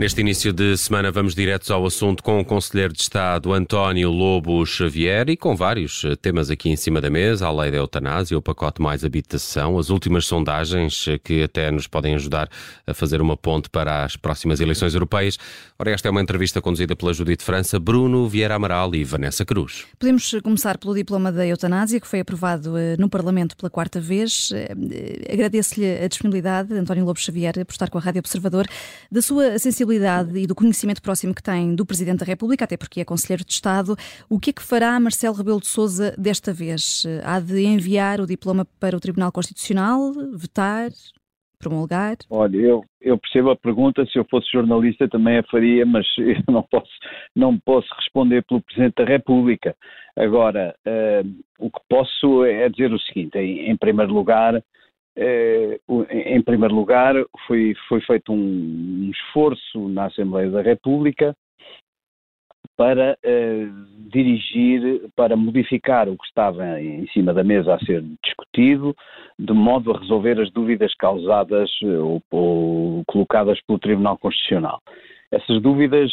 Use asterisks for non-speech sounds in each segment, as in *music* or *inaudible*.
Neste início de semana vamos diretos ao assunto com o Conselheiro de Estado António Lobo Xavier e com vários eh, temas aqui em cima da mesa, a lei da eutanásia, o pacote mais habitação, as últimas sondagens eh, que até nos podem ajudar a fazer uma ponte para as próximas eleições europeias. Ora, esta é uma entrevista conduzida pela Judite França, Bruno Vieira Amaral e Vanessa Cruz. Podemos começar pelo diploma da eutanásia, que foi aprovado eh, no Parlamento pela quarta vez. Agradeço-lhe a disponibilidade, António Lobo Xavier, por estar com a Rádio Observador, da sua sensibilidade e do conhecimento próximo que tem do Presidente da República, até porque é Conselheiro de Estado, o que é que fará Marcelo Rebelo de Sousa desta vez? Há de enviar o diploma para o Tribunal Constitucional, vetar, promulgar? Olha, eu, eu percebo a pergunta, se eu fosse jornalista também a faria, mas *laughs* eu não posso, não posso responder pelo Presidente da República. Agora, uh, o que posso é dizer o seguinte, em, em primeiro lugar, em primeiro lugar, foi, foi feito um, esforço na Assembleia da República para eh, dirigir, para modificar o que estava em cima da mesa a ser discutido, de modo a resolver as dúvidas causadas eh, ou, ou colocadas pelo Tribunal Constitucional. Essas dúvidas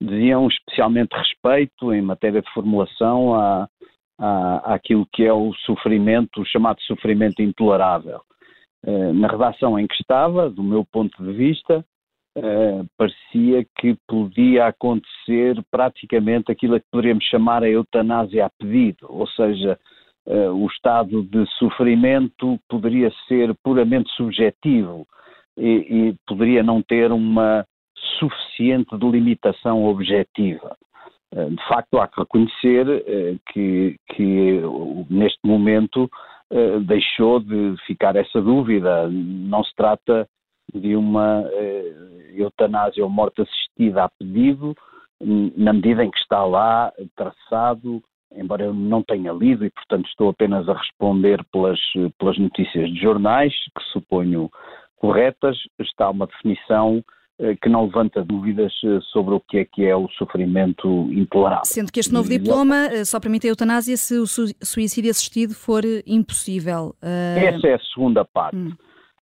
diziam especialmente respeito em matéria de formulação à, à, àquilo que é o sofrimento, o chamado sofrimento intolerável. Uh, na redação em que estava, do meu ponto de vista, uh, parecia que podia acontecer praticamente aquilo a que poderíamos chamar a eutanásia a pedido, ou seja, uh, o estado de sofrimento poderia ser puramente subjetivo e, e poderia não ter uma suficiente delimitação objetiva. Eh, de facto, há que reconhecer eh, que, que neste momento eh, deixou de ficar essa dúvida. Não se trata de uma eutanásia ou morte assistida a pedido, na medida em que está lá traçado, embora eu não tenha lido e, portanto, estou apenas a responder pelas, pelas notícias de jornais, que suponho corretas, está uma definição que não levanta dúvidas eh, sobre o que é que é o sofrimento intolerável. Sendo que este novo diploma eh, só permite a eutanásia se o suicídio assistido for impossível. Essa é a segunda parte. Hum.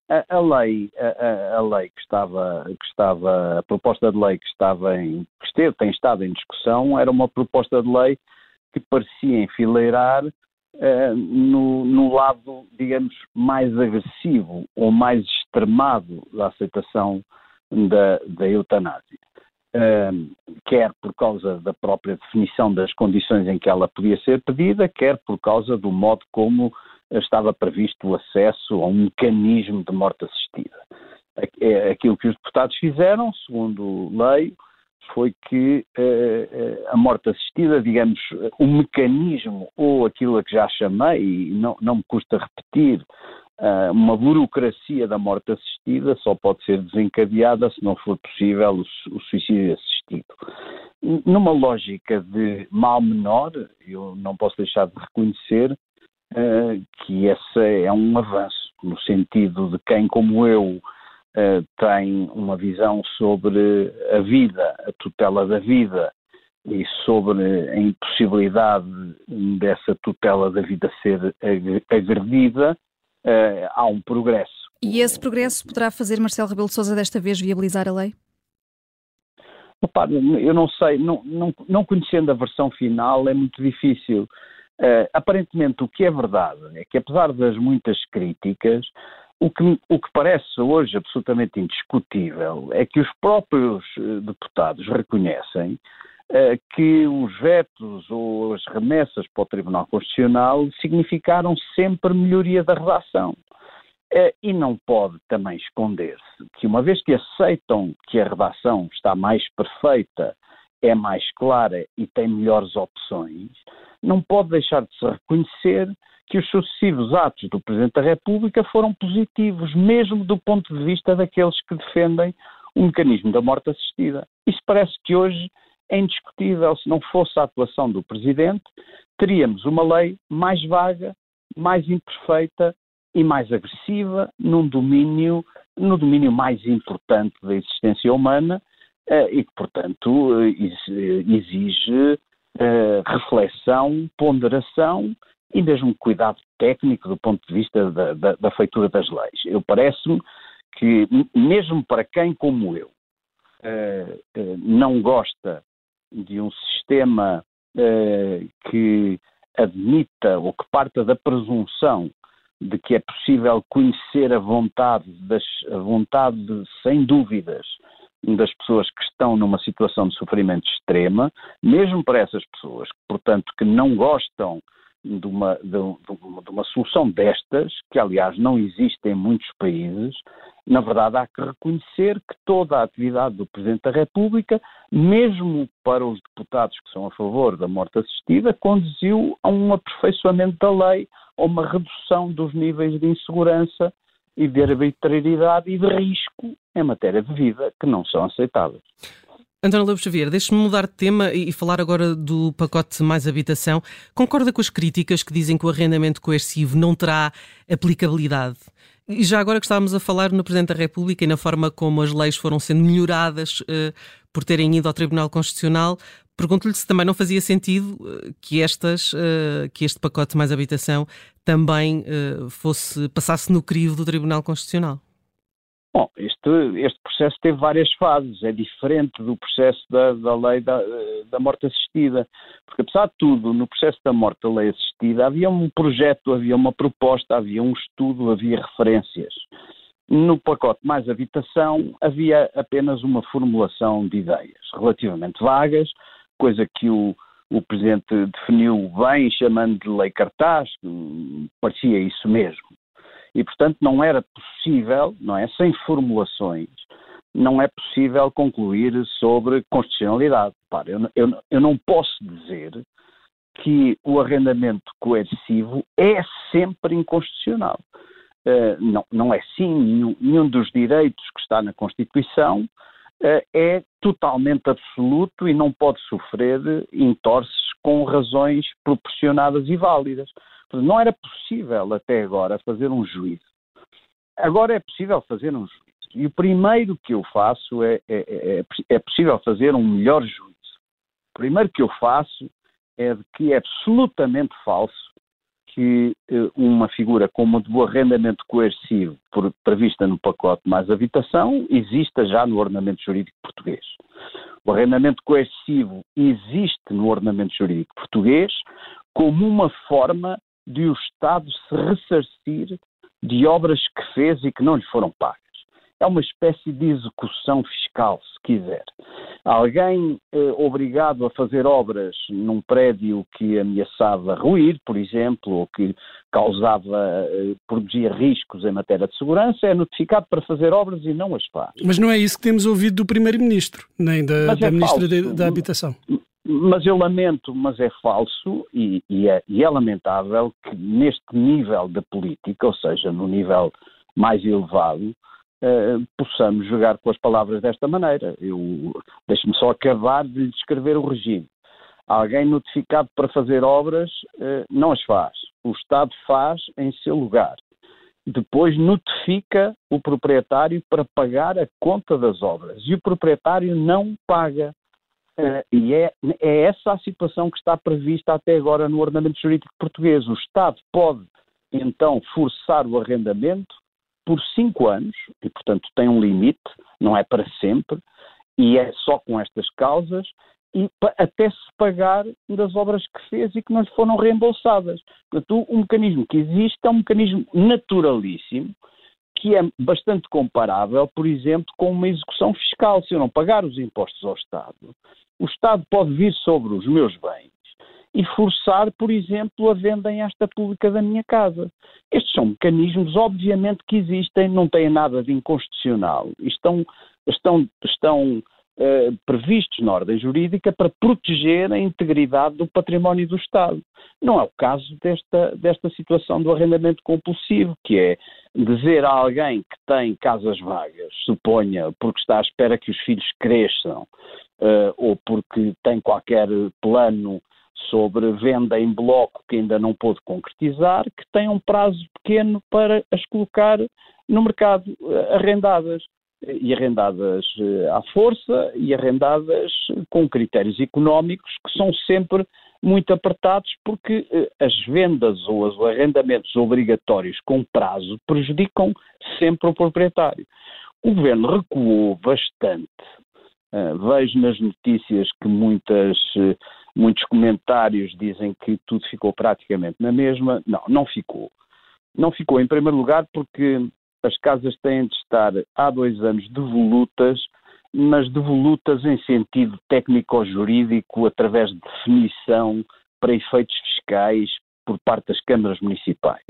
A, a, lei, a, a, lei que estava, que estava, a proposta de lei que estava em, que esteve, tem estado em discussão, era uma proposta de lei que parecia enfileirar uh, no, no lado, digamos, mais agressivo ou mais extremado da aceitação da, da eutanásia. Um, quer por causa da própria definição das condições em que ela podia ser pedida, quer por causa do modo como estava previsto o acesso a um mecanismo de morte assistida. É, aquilo que os deputados fizeram, segundo lei, foi que uh, a morte assistida, digamos, o mecanismo ou aquilo a que já chamei, e não, não me custa repetir, uma burocracia da morte assistida só pode ser desencadeada se não for possível o, o suicídio assistido. Numa lógica de mal menor, eu não posso deixar de reconhecer uh, que esse é um avanço, no sentido de quem, como eu, uh, tem uma visão sobre a vida, a tutela da vida e sobre a impossibilidade dessa tutela da vida ser agredida, uh, há um progresso. E esse progresso poderá fazer Marcelo Rebelo de Sousa desta vez viabilizar a lei? Opa, eu não sei, não, não, não, conhecendo a versão final é muito difícil. Uh, aparentemente o que é verdade é que apesar das muitas críticas, o que, o que parece hoje absolutamente indiscutível é que os próprios eh, deputados reconhecem que os vetos ou as remessas para o Tribunal Constitucional significaram sempre melhoria da redação. Uh, e não pode também esconder-se que, uma vez que aceitam que a redação está mais perfeita, é mais clara e tem melhores opções, não pode deixar de se reconhecer que os sucessivos atos do Presidente da República foram positivos, mesmo do ponto de vista daqueles que defendem o mecanismo da morte assistida. Isso parece que hoje é indiscutível. Se não fosse a atuação do Presidente, teríamos uma lei mais vaga, mais imperfeita e mais agressiva num domínio, no domínio mais importante da existência humana eh, e que, portanto, eh, exige eh, reflexão, ponderação e mesmo cuidado técnico do ponto de vista da, da, da feitura das leis. Eu parece-me que, mesmo para quem como eu, não gosta de um sistema que admita ou que parta da presunção de que é possível conhecer a vontade, das, a vontade sem dúvidas das pessoas que estão numa situação de sofrimento extrema, mesmo para essas pessoas, portanto, que não gostam de uma, de, de uma solução destas, que aliás não existe em muitos países, na verdade há que reconhecer que toda a atividade do Presidente da República, mesmo para os deputados que são a favor da morte assistida, conduziu a um aperfeiçoamento da lei, a uma redução dos níveis de insegurança e de arbitrariedade e de risco em matéria de vida que não são aceitáveis. António Lobo Xavier, deixe-me mudar de tema e falar agora do pacote mais habitação. Concorda com as críticas que dizem que o arrendamento coercivo não terá aplicabilidade? E já agora que estávamos a falar no Presidente da República e na forma como as leis foram sendo melhoradas uh, por terem ido ao Tribunal Constitucional, pergunto-lhe se também não fazia sentido uh, que, estas, uh, que este pacote mais habitação também fosse passasse no crivo do Tribunal Constitucional. Bom, este, este processo teve várias fases, é diferente do processo da, da lei da, da morte assistida, porque apesar de tudo, no processo da morte da lei assistida havia um projeto, havia uma proposta, havia um estudo, havia referências. No pacote mais habitação havia apenas uma formulação de ideias relativamente vagas, coisa que o, o Presidente definiu bem, chamando de lei cartaz, parecia isso mesmo. E, portanto, não era possível, não é, sem formulações, não é possível concluir sobre constitucionalidade. Para, eu, eu, eu não posso dizer que o arrendamento coercivo é sempre inconstitucional. Uh, não, não é sim, nenhum, nenhum, dos direitos que está na Constituição uh, é totalmente absoluto e não pode sofrer entorces com razões proporcionadas e válidas. Não era possível até agora fazer um juízo. Agora é possível fazer um juízo. E o primeiro que eu faço é, é, é, é possível fazer um melhor juízo. O primeiro que eu faço é de que é absolutamente falso que eh, uma figura como a do arrendamento coercivo prevista no pacote mais habitação exista já no ordenamento jurídico português. O arrendamento coercivo existe no ordenamento jurídico português como uma forma de o Estado se ressarcir de obras que fez e que não lhe foram pagas. É uma espécie de execução fiscal, se quiser. Alguém eh, obrigado a fazer obras num prédio que ameaçava ruir, por exemplo, ou que causava, eh, produzia riscos em matéria de segurança, é notificado para fazer obras e não as faz. Mas não é isso que temos ouvido do Primeiro-Ministro, nem da, da é Ministra da Habitação. Mas eu lamento, mas é falso e, e, é, e, é, lamentável que neste nível da política, ou seja, no nível mais elevado, uh, possamos jogar com as palavras desta maneira. Deixe-me só acabar de lhe descrever o regime. Alguém notificado para fazer obras uh, não as faz. O Estado faz em seu lugar. Depois notifica o proprietário para pagar a conta das obras. E o proprietário não paga. Uh, e é, é, essa a situação que está prevista até agora no ordenamento jurídico português. O Estado pode, então, forçar o arrendamento por cinco anos, e portanto tem um limite, não é para sempre, e é só com estas causas, e até se pagar das obras que fez e que não foram reembolsadas. Portanto, o mecanismo que existe é um mecanismo naturalíssimo, que é bastante comparável, por exemplo, com uma execução fiscal. Se eu não pagar os impostos ao Estado, o Estado pode vir sobre os meus bens e forçar, por exemplo, a venda em esta pública da minha casa. Estes são mecanismos, obviamente, que existem, não têm nada de inconstitucional. Estão, estão, estão uh, previstos na ordem jurídica para proteger a integridade do património do Estado. Não é o caso desta, desta situação do arrendamento compulsivo, que é dizer a alguém que tem casas vagas, suponha, porque está à espera que os filhos cresçam, uh, ou porque tem qualquer plano sobre venda em bloco que ainda não pôde concretizar, que tem um prazo pequeno para as colocar no mercado uh, arrendadas. E arrendadas uh, à força e arrendadas com critérios económicos que são sempre muito apertados porque as vendas ou os arrendamentos obrigatórios com prazo prejudicam sempre o proprietário. O governo recuou bastante Uh, vejo nas notícias que muitas, muitos comentários dizem que tudo ficou praticamente na mesma. Não, não ficou. Não ficou, em primeiro lugar, porque as casas têm de estar há dois anos devolutas, mas devolutas em sentido técnico-jurídico, através de definição para efeitos fiscais por parte das câmaras municipais.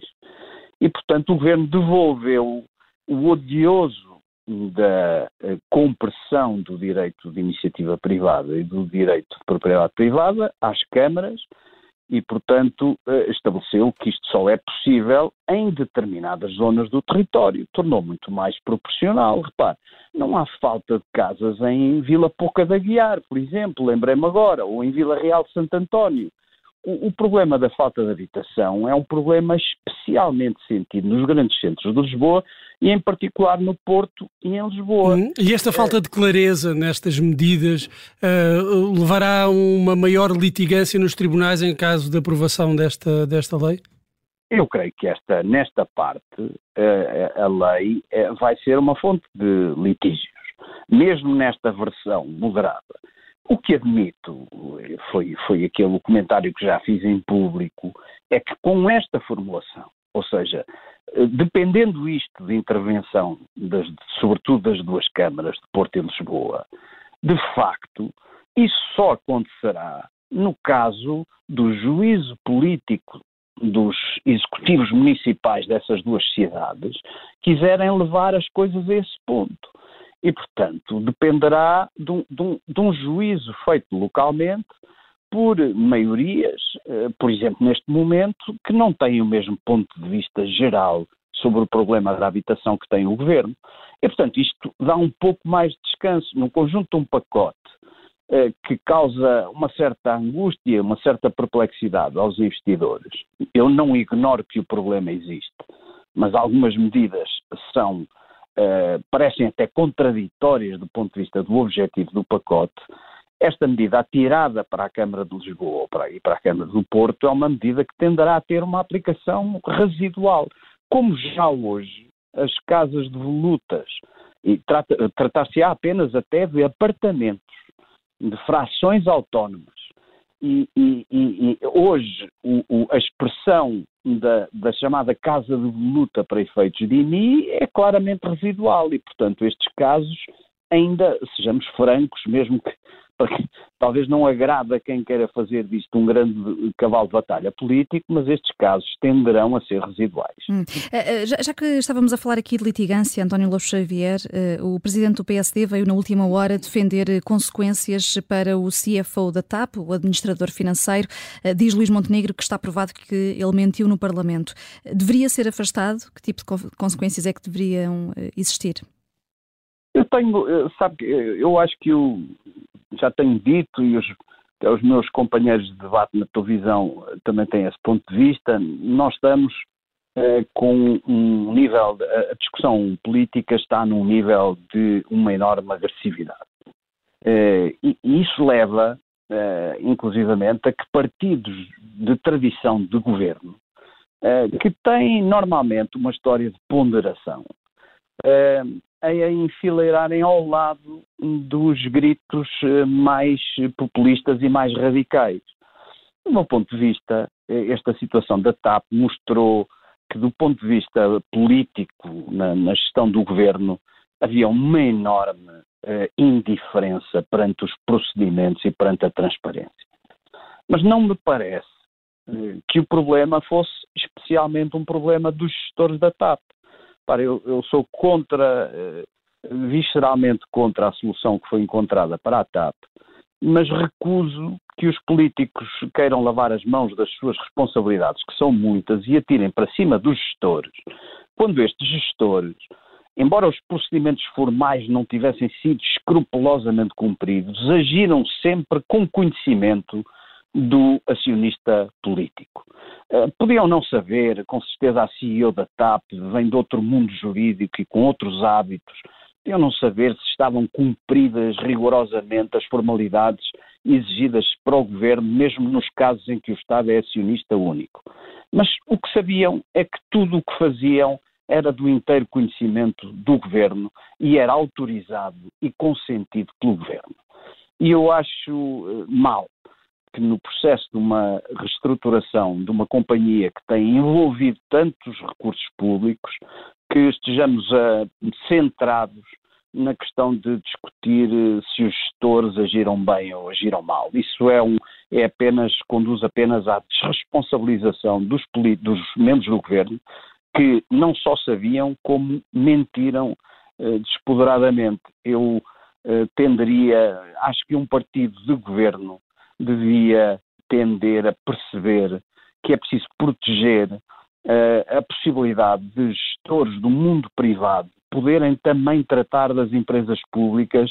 E, portanto, o governo devolveu o odioso da eh, compressão do direito de iniciativa privada e do direito de propriedade privada às câmaras e, portanto, eh, estabeleceu que isto só é possível em determinadas zonas do território. Tornou muito mais proporcional. Repare, não há falta de casas em Vila Pouca da Guiar, por exemplo, lembrei-me agora, ou em Vila Real de Santo António o, problema da falta de habitação é um problema especialmente sentido nos grandes centros de Lisboa e, em particular, no Porto e em Lisboa. Hum, e esta falta de clareza nestas medidas uh, levará a uma maior litigância nos tribunais em caso de aprovação desta, desta lei? Eu creio que esta, nesta parte uh, a lei uh, vai ser uma fonte de litígios, mesmo nesta versão moderada. O que admito, foi, foi aquele comentário que já fiz em público, é que com esta formulação, ou seja, dependendo isto de intervenção, das, sobretudo das duas câmaras de Porto e Lisboa, de facto, isso só acontecerá no caso do juízo político dos executivos municipais dessas duas cidades quiserem levar as coisas a esse ponto e, portanto, dependerá de um, de um, de um juízo feito localmente por maiorias, eh, por exemplo, neste momento, que não têm o mesmo ponto de vista geral sobre o problema da habitação que tem o governo. E, portanto, isto dá um pouco mais de descanso num conjunto de um pacote eh, que causa uma certa angústia, uma certa perplexidade aos investidores. Eu não ignoro que o problema existe, mas algumas medidas são uh, parecem até contraditórias do ponto de vista do objetivo do pacote, esta medida atirada para a Câmara de Lisboa para, e para a Câmara do Porto é uma medida que tenderá a ter uma aplicação residual. Como já hoje as casas de volutas, e tratar-se-á apenas até de apartamentos, de frações autónomas, e, e, e, hoje o, o, a expressão da, da, chamada casa de luta para efeitos de INI é claramente residual e, portanto, estes casos ainda, sejamos francos, mesmo que talvez não agrada quem queira fazer disto um grande cavalo de batalha político, mas estes casos tenderão a ser residuais. Hum. Eh, eh, já, já, que estávamos a falar aqui de litigância, António Lobo Xavier, eh, o presidente do PSD veio na última hora defender consequências para o CFO da TAP, o administrador financeiro. Diz Luís Montenegro que está provado que ele mentiu no Parlamento. Deveria ser afastado? Que tipo de consequências é que deveriam existir? Eu tenho, sabe, eu acho que o, já tenho dito e os, os meus companheiros de debate na televisão também têm esse ponto de vista, nós estamos eh, com um nível, a discussão política está num nível de uma enorme agressividade. Eh, e, isso leva, eh, inclusivamente, a que partidos de tradição de governo, eh, que têm normalmente uma história de ponderação, eh, a enfileirarem ao lado dos gritos eh, mais populistas e mais radicais. Do meu ponto de vista, eh, esta situação da TAP mostrou que, do ponto de vista político, na, na gestão do governo, havia uma enorme uh, indiferença perante os procedimentos e perante a transparência. Mas não me parece que o problema fosse especialmente um problema dos gestores da TAP. Para, eu, eu, sou contra, eh, visceralmente contra a solução que foi encontrada para a TAP, mas recuso que os políticos queiram lavar as mãos das suas responsabilidades, que são muitas, e atirem para cima dos gestores, quando estes gestores, embora os procedimentos formais não tivessem sido escrupulosamente cumpridos, agiram sempre com conhecimento do acionista político. Uh, podiam não saber, com certeza a CEO da TAP vem de outro mundo jurídico e com outros hábitos, podiam não saber se estavam cumpridas rigorosamente as formalidades exigidas para o governo, mesmo nos casos em que o Estado é acionista único. Mas o que sabiam é que tudo o que faziam era do inteiro conhecimento do governo e era autorizado e consentido pelo governo. E eu acho eh, mal que no processo de uma reestruturação de uma companhia que tem envolvido tantos recursos públicos, que estejamos uh, centrados na questão de discutir uh, se os gestores agiram bem ou agiram mal. Isso é, um, é apenas, conduz apenas à desresponsabilização dos, dos membros do governo que não só sabiam como mentiram uh, despoderadamente. Eu tenderia, acho que um partido de governo devia tender a perceber que é preciso proteger uh, a possibilidade de gestores do mundo privado poderem também tratar das empresas públicas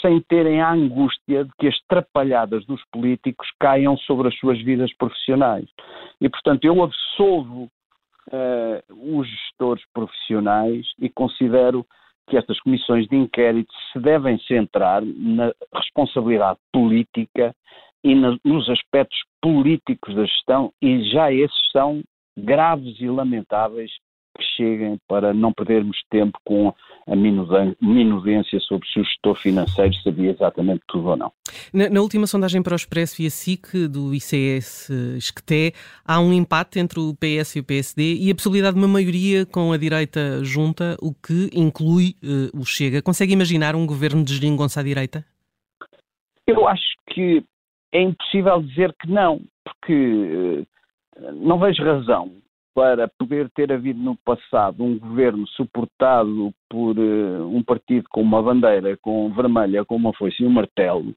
sem terem a angústia de que as trapalhadas dos políticos caiam sobre as suas vidas profissionais. E, portanto, eu absolvo uh, os gestores profissionais e considero que estas comissões de inquérito se devem centrar na responsabilidade política e nos aspectos políticos da gestão, e já esses são graves e lamentáveis que cheguem para não perdermos tempo com a minudência sobre se o gestor financeiro sabia exatamente tudo ou não. Na, na última sondagem para o Expresso e a SIC do ICS Esqueté, há um empate entre o PS e o PSD e a possibilidade de uma maioria com a direita junta, o que inclui uh, o Chega. Consegue imaginar um governo de geringonça à direita? Eu acho que é impossível dizer que não, porque uh, não vejo razão para poder ter havido no passado um governo suportado por uh, um partido com uma bandeira com vermelha, com uma foice e um martelo,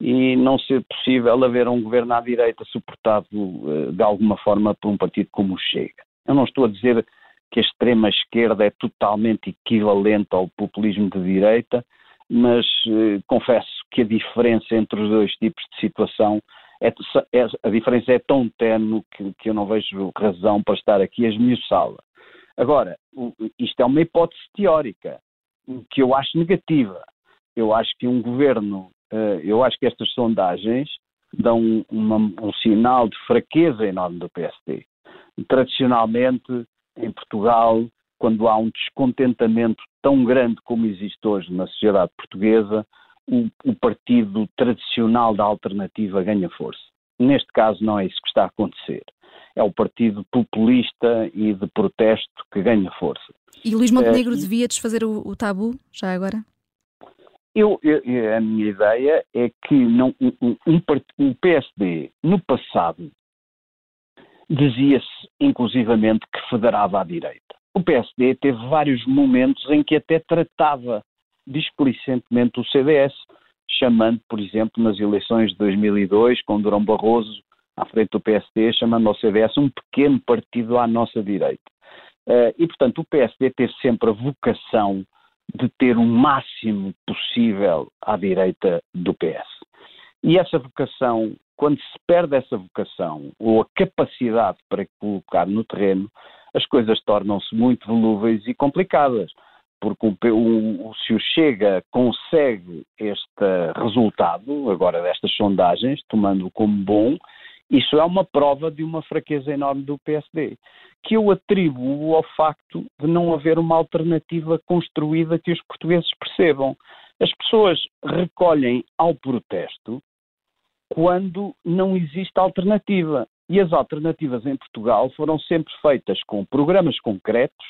e não ser possível haver um governo à direita suportado uh, de alguma forma por um partido como o Chega. Eu não estou a dizer que a extrema esquerda é totalmente equivalente ao populismo de direita, mas uh, confesso que a diferença entre os dois tipos de situação é, é, a diferença é tão tenue que, que, eu não vejo razão para estar aqui a esmiuçá-la. Agora, isto é uma hipótese teórica, que eu acho negativa. Eu acho que um governo, uh, eu acho que estas sondagens dão uma, um sinal de fraqueza enorme do PSD. Tradicionalmente, em Portugal, quando há um descontentamento tão grande como existe hoje na sociedade portuguesa, o, o partido tradicional da alternativa ganha força. Neste caso, não é isso que está a acontecer. É o partido populista e de protesto que ganha força. E Luís Montenegro é, devia desfazer o, o, tabu, já agora? Eu, eu, a minha ideia é que não, um, um, um PSD, no passado, dizia-se inclusivamente que federava à direita. O PSD teve vários momentos em que até tratava displicentemente o CDS, chamando, por exemplo, nas eleições de 2002, com Durão Barroso à frente do PSD, chamando ao CDS um pequeno partido à nossa direita. Uh, e, portanto, o PSD teve sempre a vocação de ter o máximo possível à direita do PS. E essa vocação, quando se perde essa vocação, ou a capacidade para colocar no terreno, as coisas tornam-se muito volúveis e complicadas porque o, o, se o Chega consegue este resultado, agora destas sondagens, tomando como bom, isso é uma prova de uma fraqueza enorme do PSD, que eu atribuo ao facto de não haver uma alternativa construída que os portugueses percebam. As pessoas recolhem ao protesto quando não existe alternativa. E as alternativas em Portugal foram sempre feitas com programas concretos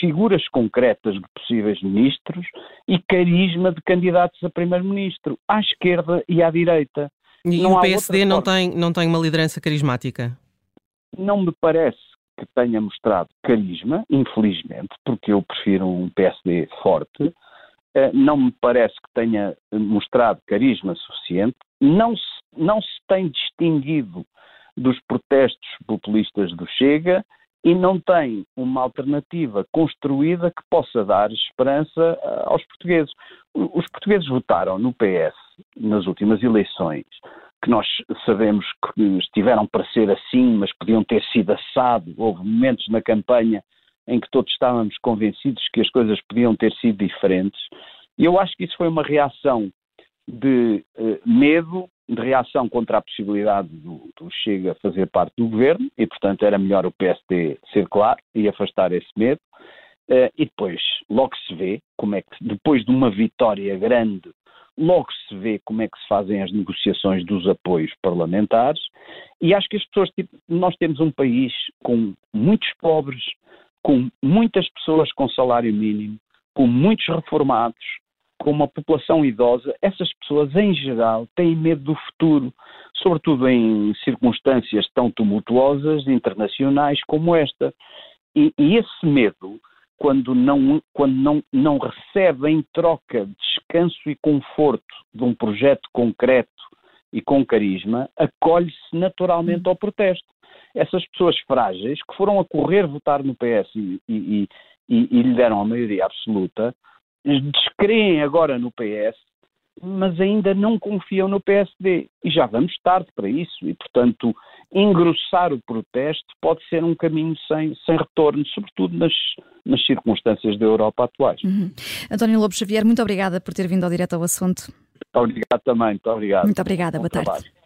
figuras concretas de possíveis ministros e carisma de candidatos a primeiro-ministro, à esquerda e à direita. E não o PSD não tem, não tem uma liderança carismática? Não me parece que tenha mostrado carisma, infelizmente, porque eu prefiro um PSD forte. Eh, não me parece que tenha mostrado carisma suficiente. Não se, não se tem distinguido dos protestos populistas do Chega e não tem uma alternativa construída que possa dar esperança eh, aos portugueses. Os portugueses votaram no PS nas últimas eleições, que nós sabemos que estiveram para ser assim, mas podiam ter sido assado. Houve momentos na campanha em que todos estávamos convencidos que as coisas podiam ter sido diferentes. E eu acho que isso foi uma reação de eh, medo, de reação contra a possibilidade do, do, Chega fazer parte do governo e, portanto, era melhor o PSD ser claro e afastar esse medo. Uh, e depois, logo se vê como é que, depois de uma vitória grande, logo se vê como é que se fazem as negociações dos apoios parlamentares. E acho que as pessoas, tipo, nós temos um país com muitos pobres, com muitas pessoas com salário mínimo, com muitos reformados, com uma população idosa, essas pessoas, em geral, têm medo do futuro, sobretudo em circunstâncias tão tumultuosas internacionais como esta. E, e esse medo, quando, não, quando não, não recebe em troca descanso e conforto de um projeto concreto e com carisma, acolhe-se naturalmente ao protesto. Essas pessoas frágeis que foram a correr votar no PS e, e, e, e lhe deram a maioria absoluta, descreem agora no PS, mas ainda não confiam no PSD. E já vamos tarde para isso. E, portanto, engrossar o protesto pode ser um caminho sem, sem retorno, sobretudo nas, nas circunstâncias da Europa atuais. Uhum. António Lobo Xavier, muito obrigada por ter vindo ao direto ao assunto. Muito obrigado também. Muito obrigado. Muito obrigada. Boa trabalho. tarde.